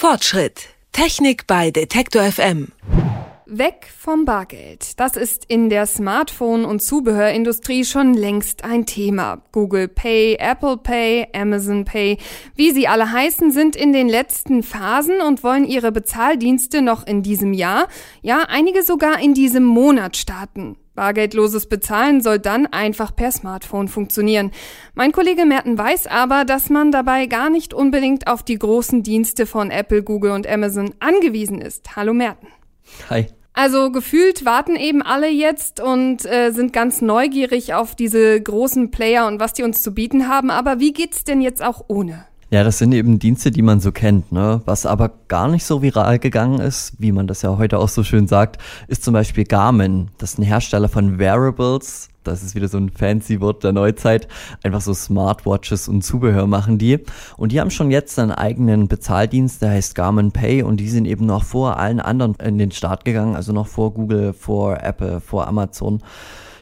Fortschritt. Technik bei Detektor FM. Weg vom Bargeld. Das ist in der Smartphone- und Zubehörindustrie schon längst ein Thema. Google Pay, Apple Pay, Amazon Pay, wie sie alle heißen, sind in den letzten Phasen und wollen ihre Bezahldienste noch in diesem Jahr, ja, einige sogar in diesem Monat starten. Bargeldloses Bezahlen soll dann einfach per Smartphone funktionieren. Mein Kollege Merten weiß aber, dass man dabei gar nicht unbedingt auf die großen Dienste von Apple, Google und Amazon angewiesen ist. Hallo Merten. Hi. Also gefühlt warten eben alle jetzt und äh, sind ganz neugierig auf diese großen Player und was die uns zu bieten haben. Aber wie geht's denn jetzt auch ohne? Ja, das sind eben Dienste, die man so kennt, ne? Was aber gar nicht so viral gegangen ist, wie man das ja heute auch so schön sagt, ist zum Beispiel Garmin. Das ist ein Hersteller von Wearables. Das ist wieder so ein fancy Wort der Neuzeit. Einfach so Smartwatches und Zubehör machen die. Und die haben schon jetzt einen eigenen Bezahldienst, der heißt Garmin Pay. Und die sind eben noch vor allen anderen in den Start gegangen. Also noch vor Google, vor Apple, vor Amazon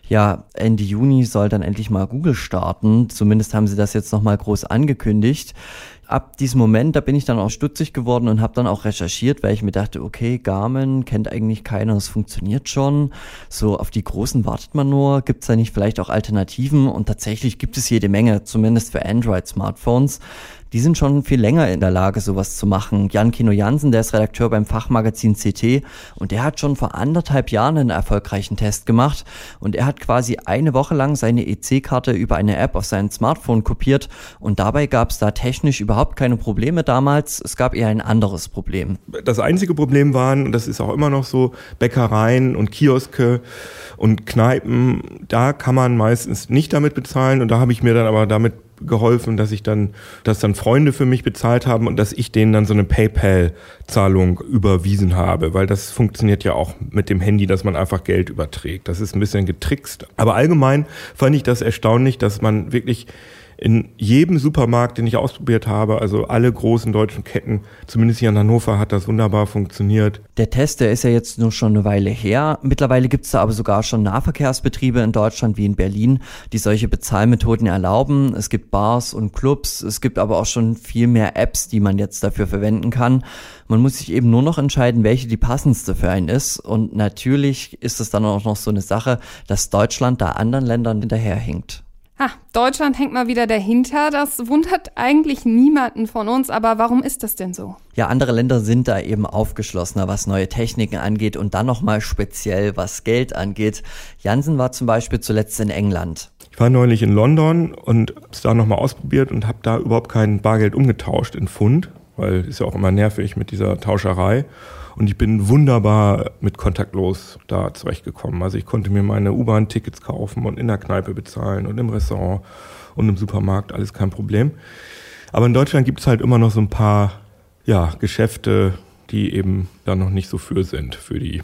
ja, Ende Juni soll dann endlich mal Google starten. Zumindest haben sie das jetzt nochmal groß angekündigt. Ab diesem Moment, da bin ich dann auch stutzig geworden und habe dann auch recherchiert, weil ich mir dachte, okay, Garmin kennt eigentlich keiner, es funktioniert schon. So auf die großen wartet man nur. Gibt es da nicht vielleicht auch Alternativen? Und tatsächlich gibt es jede Menge, zumindest für Android-Smartphones die sind schon viel länger in der Lage, sowas zu machen. Jan Kino Jansen, der ist Redakteur beim Fachmagazin CT und der hat schon vor anderthalb Jahren einen erfolgreichen Test gemacht und er hat quasi eine Woche lang seine EC-Karte über eine App auf sein Smartphone kopiert und dabei gab es da technisch überhaupt keine Probleme damals. Es gab eher ein anderes Problem. Das einzige Problem waren, und das ist auch immer noch so, Bäckereien und Kioske und Kneipen, da kann man meistens nicht damit bezahlen und da habe ich mir dann aber damit geholfen, dass ich dann, dass dann Freunde für mich bezahlt haben und dass ich denen dann so eine PayPal-Zahlung überwiesen habe, weil das funktioniert ja auch mit dem Handy, dass man einfach Geld überträgt. Das ist ein bisschen getrickst. Aber allgemein fand ich das erstaunlich, dass man wirklich in jedem Supermarkt, den ich ausprobiert habe, also alle großen deutschen Ketten, zumindest hier in Hannover, hat das wunderbar funktioniert. Der Test, der ist ja jetzt nur schon eine Weile her. Mittlerweile gibt es da aber sogar schon Nahverkehrsbetriebe in Deutschland wie in Berlin, die solche Bezahlmethoden erlauben. Es gibt Bars und Clubs, es gibt aber auch schon viel mehr Apps, die man jetzt dafür verwenden kann. Man muss sich eben nur noch entscheiden, welche die passendste für einen ist. Und natürlich ist es dann auch noch so eine Sache, dass Deutschland da anderen Ländern hinterherhinkt. Ha, Deutschland hängt mal wieder dahinter. Das wundert eigentlich niemanden von uns, aber warum ist das denn so? Ja, andere Länder sind da eben aufgeschlossener, was neue Techniken angeht und dann nochmal speziell, was Geld angeht. Jansen war zum Beispiel zuletzt in England. Ich war neulich in London und hab's da nochmal ausprobiert und habe da überhaupt kein Bargeld umgetauscht in Pfund, weil ist ja auch immer nervig mit dieser Tauscherei. Und ich bin wunderbar mit kontaktlos da zurechtgekommen. Also ich konnte mir meine U-Bahn-Tickets kaufen und in der Kneipe bezahlen und im Restaurant und im Supermarkt, alles kein Problem. Aber in Deutschland gibt es halt immer noch so ein paar ja, Geschäfte, die eben da noch nicht so für sind, für die,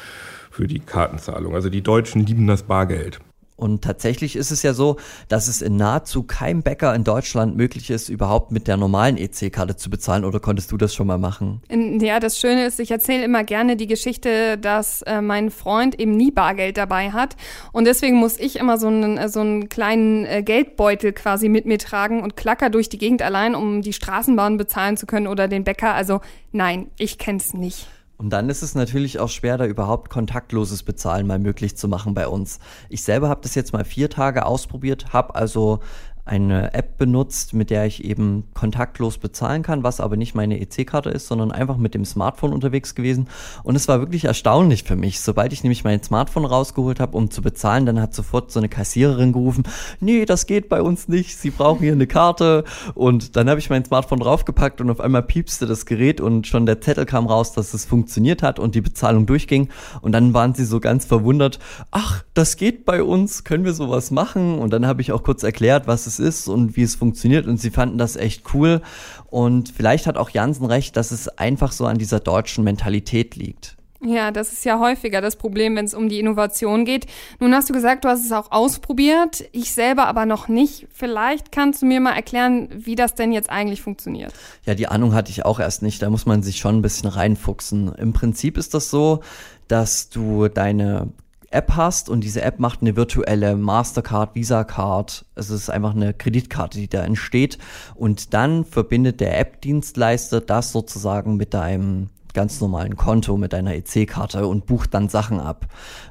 für die Kartenzahlung. Also die Deutschen lieben das Bargeld. Und tatsächlich ist es ja so, dass es in nahezu keinem Bäcker in Deutschland möglich ist, überhaupt mit der normalen EC-Karte zu bezahlen. Oder konntest du das schon mal machen? Ja, das Schöne ist, ich erzähle immer gerne die Geschichte, dass äh, mein Freund eben nie Bargeld dabei hat. Und deswegen muss ich immer so einen, äh, so einen kleinen äh, Geldbeutel quasi mit mir tragen und klacker durch die Gegend allein, um die Straßenbahn bezahlen zu können oder den Bäcker. Also nein, ich kenn's nicht. Und dann ist es natürlich auch schwer, da überhaupt kontaktloses Bezahlen mal möglich zu machen bei uns. Ich selber habe das jetzt mal vier Tage ausprobiert, habe also eine App benutzt, mit der ich eben kontaktlos bezahlen kann, was aber nicht meine EC-Karte ist, sondern einfach mit dem Smartphone unterwegs gewesen. Und es war wirklich erstaunlich für mich. Sobald ich nämlich mein Smartphone rausgeholt habe, um zu bezahlen, dann hat sofort so eine Kassiererin gerufen, nee, das geht bei uns nicht, Sie brauchen hier eine Karte. Und dann habe ich mein Smartphone draufgepackt und auf einmal piepste das Gerät und schon der Zettel kam raus, dass es funktioniert hat und die Bezahlung durchging. Und dann waren sie so ganz verwundert, ach, das geht bei uns, können wir sowas machen? Und dann habe ich auch kurz erklärt, was es ist und wie es funktioniert und sie fanden das echt cool. Und vielleicht hat auch Jansen recht, dass es einfach so an dieser deutschen Mentalität liegt. Ja, das ist ja häufiger das Problem, wenn es um die Innovation geht. Nun hast du gesagt, du hast es auch ausprobiert, ich selber aber noch nicht. Vielleicht kannst du mir mal erklären, wie das denn jetzt eigentlich funktioniert. Ja, die Ahnung hatte ich auch erst nicht. Da muss man sich schon ein bisschen reinfuchsen. Im Prinzip ist das so, dass du deine App hast und diese App macht eine virtuelle Mastercard, Visa Card. Es ist einfach eine Kreditkarte, die da entsteht. Und dann verbindet der App-Dienstleister das sozusagen mit deinem ganz normalen Konto, mit deiner EC-Karte und bucht dann Sachen ab.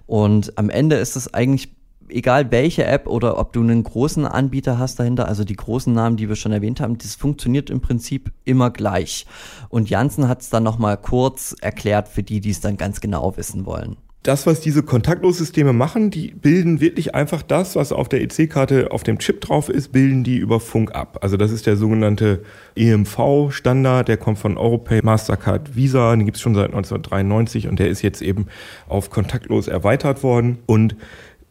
Und am Ende ist es eigentlich egal welche App oder ob du einen großen Anbieter hast dahinter, also die großen Namen, die wir schon erwähnt haben, das funktioniert im Prinzip immer gleich. Und Janssen hat es dann nochmal kurz erklärt für die, die es dann ganz genau wissen wollen. Das, was diese Kontaktlossysteme machen, die bilden wirklich einfach das, was auf der EC-Karte auf dem Chip drauf ist, bilden die über Funk ab. Also das ist der sogenannte EMV-Standard, der kommt von Europay, Mastercard, Visa, den gibt es schon seit 1993 und der ist jetzt eben auf kontaktlos erweitert worden und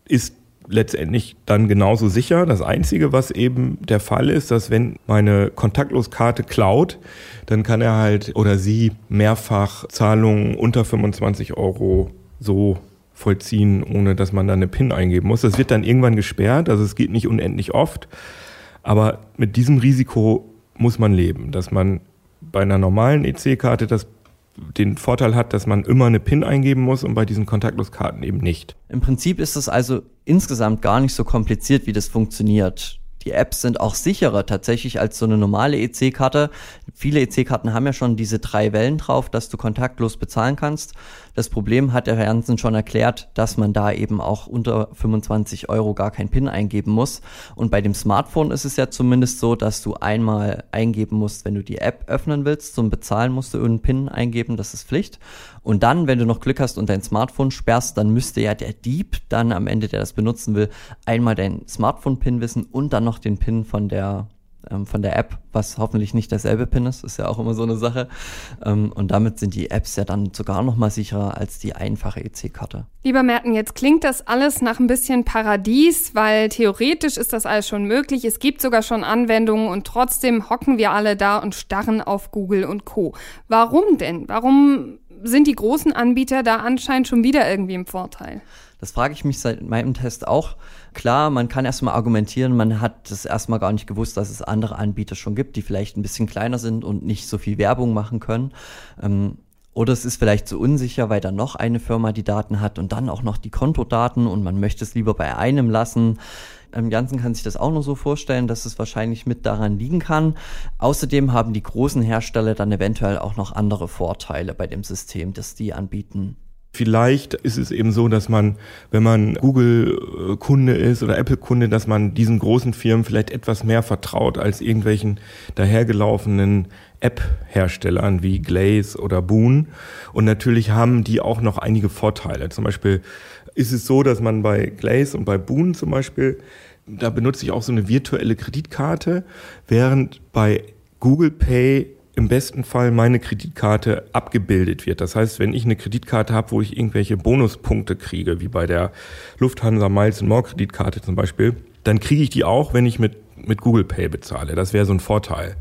ist letztendlich dann genauso sicher. Das Einzige, was eben der Fall ist, dass wenn meine Kontaktloskarte klaut, dann kann er halt oder sie mehrfach Zahlungen unter 25 Euro so vollziehen, ohne dass man da eine PIN eingeben muss. Das wird dann irgendwann gesperrt, also es geht nicht unendlich oft. Aber mit diesem Risiko muss man leben, dass man bei einer normalen EC-Karte das den Vorteil hat, dass man immer eine PIN eingeben muss und bei diesen Kontaktloskarten eben nicht. Im Prinzip ist es also insgesamt gar nicht so kompliziert, wie das funktioniert. Die Apps sind auch sicherer tatsächlich als so eine normale EC-Karte. Viele EC-Karten haben ja schon diese drei Wellen drauf, dass du kontaktlos bezahlen kannst. Das Problem hat der Herr Jansen schon erklärt, dass man da eben auch unter 25 Euro gar kein PIN eingeben muss. Und bei dem Smartphone ist es ja zumindest so, dass du einmal eingeben musst, wenn du die App öffnen willst. Zum Bezahlen musst du einen PIN eingeben, das ist Pflicht. Und dann, wenn du noch Glück hast und dein Smartphone sperrst, dann müsste ja der Dieb dann am Ende, der das benutzen will, einmal dein Smartphone-PIN wissen und dann noch den PIN von der ähm, von der App, was hoffentlich nicht derselbe PIN ist, ist ja auch immer so eine Sache. Ähm, und damit sind die Apps ja dann sogar noch mal sicherer als die einfache EC-Karte. Lieber Merten, jetzt klingt das alles nach ein bisschen Paradies, weil theoretisch ist das alles schon möglich. Es gibt sogar schon Anwendungen und trotzdem hocken wir alle da und starren auf Google und Co. Warum denn? Warum sind die großen Anbieter da anscheinend schon wieder irgendwie im Vorteil? Das frage ich mich seit meinem Test auch. Klar, man kann erstmal argumentieren, man hat das erstmal gar nicht gewusst, dass es andere Anbieter schon gibt, die vielleicht ein bisschen kleiner sind und nicht so viel Werbung machen können. Ähm, oder es ist vielleicht so unsicher, weil da noch eine Firma die Daten hat und dann auch noch die Kontodaten und man möchte es lieber bei einem lassen. Ähm, Janssen kann sich das auch nur so vorstellen, dass es wahrscheinlich mit daran liegen kann. Außerdem haben die großen Hersteller dann eventuell auch noch andere Vorteile bei dem System, das die anbieten. Vielleicht ist es eben so, dass man, wenn man Google-Kunde ist oder Apple-Kunde, dass man diesen großen Firmen vielleicht etwas mehr vertraut als irgendwelchen dahergelaufenen App-Herstellern wie Glaze oder Boon. Und natürlich haben die auch noch einige Vorteile. Zum Beispiel ist es so, dass man bei Glaze und bei Boon zum Beispiel, da benutze ich auch so eine virtuelle Kreditkarte, während bei Google Pay im besten Fall meine Kreditkarte abgebildet wird. Das heißt, wenn ich eine Kreditkarte habe, wo ich irgendwelche Bonuspunkte kriege, wie bei der Lufthansa Miles More Kreditkarte zum Beispiel, dann kriege ich die auch, wenn ich mit, mit Google Pay bezahle. Das wäre so ein Vorteil.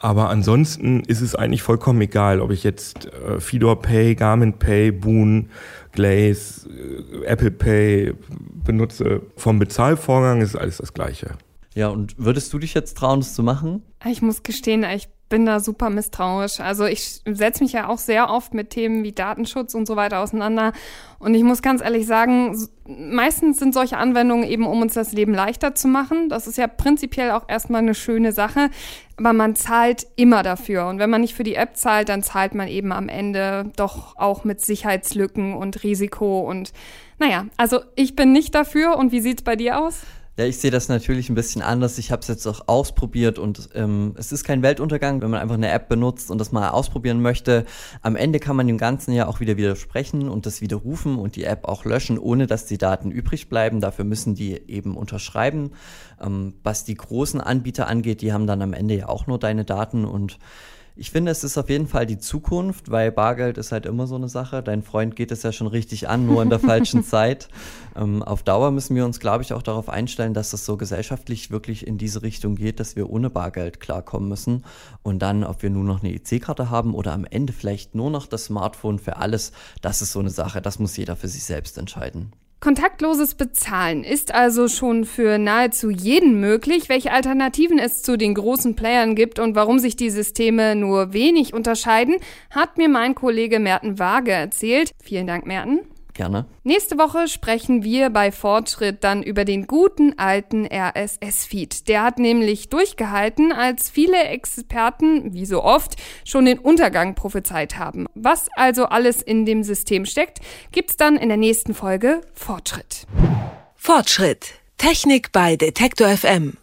Aber ansonsten ist es eigentlich vollkommen egal, ob ich jetzt äh, Fedor Pay, Garmin Pay, Boon, Glaze, äh, Apple Pay benutze. Vom Bezahlvorgang ist alles das Gleiche. Ja, und würdest du dich jetzt trauen, das zu machen? Ich muss gestehen, ich bin da super misstrauisch. Also ich setze mich ja auch sehr oft mit Themen wie Datenschutz und so weiter auseinander. Und ich muss ganz ehrlich sagen, meistens sind solche Anwendungen eben, um uns das Leben leichter zu machen. Das ist ja prinzipiell auch erstmal eine schöne Sache. Aber man zahlt immer dafür. Und wenn man nicht für die App zahlt, dann zahlt man eben am Ende doch auch mit Sicherheitslücken und Risiko. Und naja, also ich bin nicht dafür. Und wie sieht's bei dir aus? Ja, ich sehe das natürlich ein bisschen anders. Ich habe es jetzt auch ausprobiert und ähm, es ist kein Weltuntergang, wenn man einfach eine App benutzt und das mal ausprobieren möchte. Am Ende kann man dem Ganzen ja auch wieder widersprechen und das widerrufen und die App auch löschen, ohne dass die Daten übrig bleiben. Dafür müssen die eben unterschreiben. Ähm, was die großen Anbieter angeht, die haben dann am Ende ja auch nur deine Daten und ich finde, es ist auf jeden Fall die Zukunft, weil Bargeld ist halt immer so eine Sache. Dein Freund geht es ja schon richtig an, nur in der falschen Zeit. Ähm, auf Dauer müssen wir uns, glaube ich, auch darauf einstellen, dass es so gesellschaftlich wirklich in diese Richtung geht, dass wir ohne Bargeld klarkommen müssen. Und dann, ob wir nur noch eine EC-Karte haben oder am Ende vielleicht nur noch das Smartphone für alles, das ist so eine Sache. Das muss jeder für sich selbst entscheiden. Kontaktloses Bezahlen ist also schon für nahezu jeden möglich. Welche Alternativen es zu den großen Playern gibt und warum sich die Systeme nur wenig unterscheiden, hat mir mein Kollege Merten Waage erzählt. Vielen Dank, Merten. Gerne. Nächste Woche sprechen wir bei Fortschritt dann über den guten alten RSS-Feed. Der hat nämlich durchgehalten, als viele Experten, wie so oft, schon den Untergang prophezeit haben. Was also alles in dem System steckt, gibt's dann in der nächsten Folge Fortschritt. Fortschritt. Technik bei Detektor FM.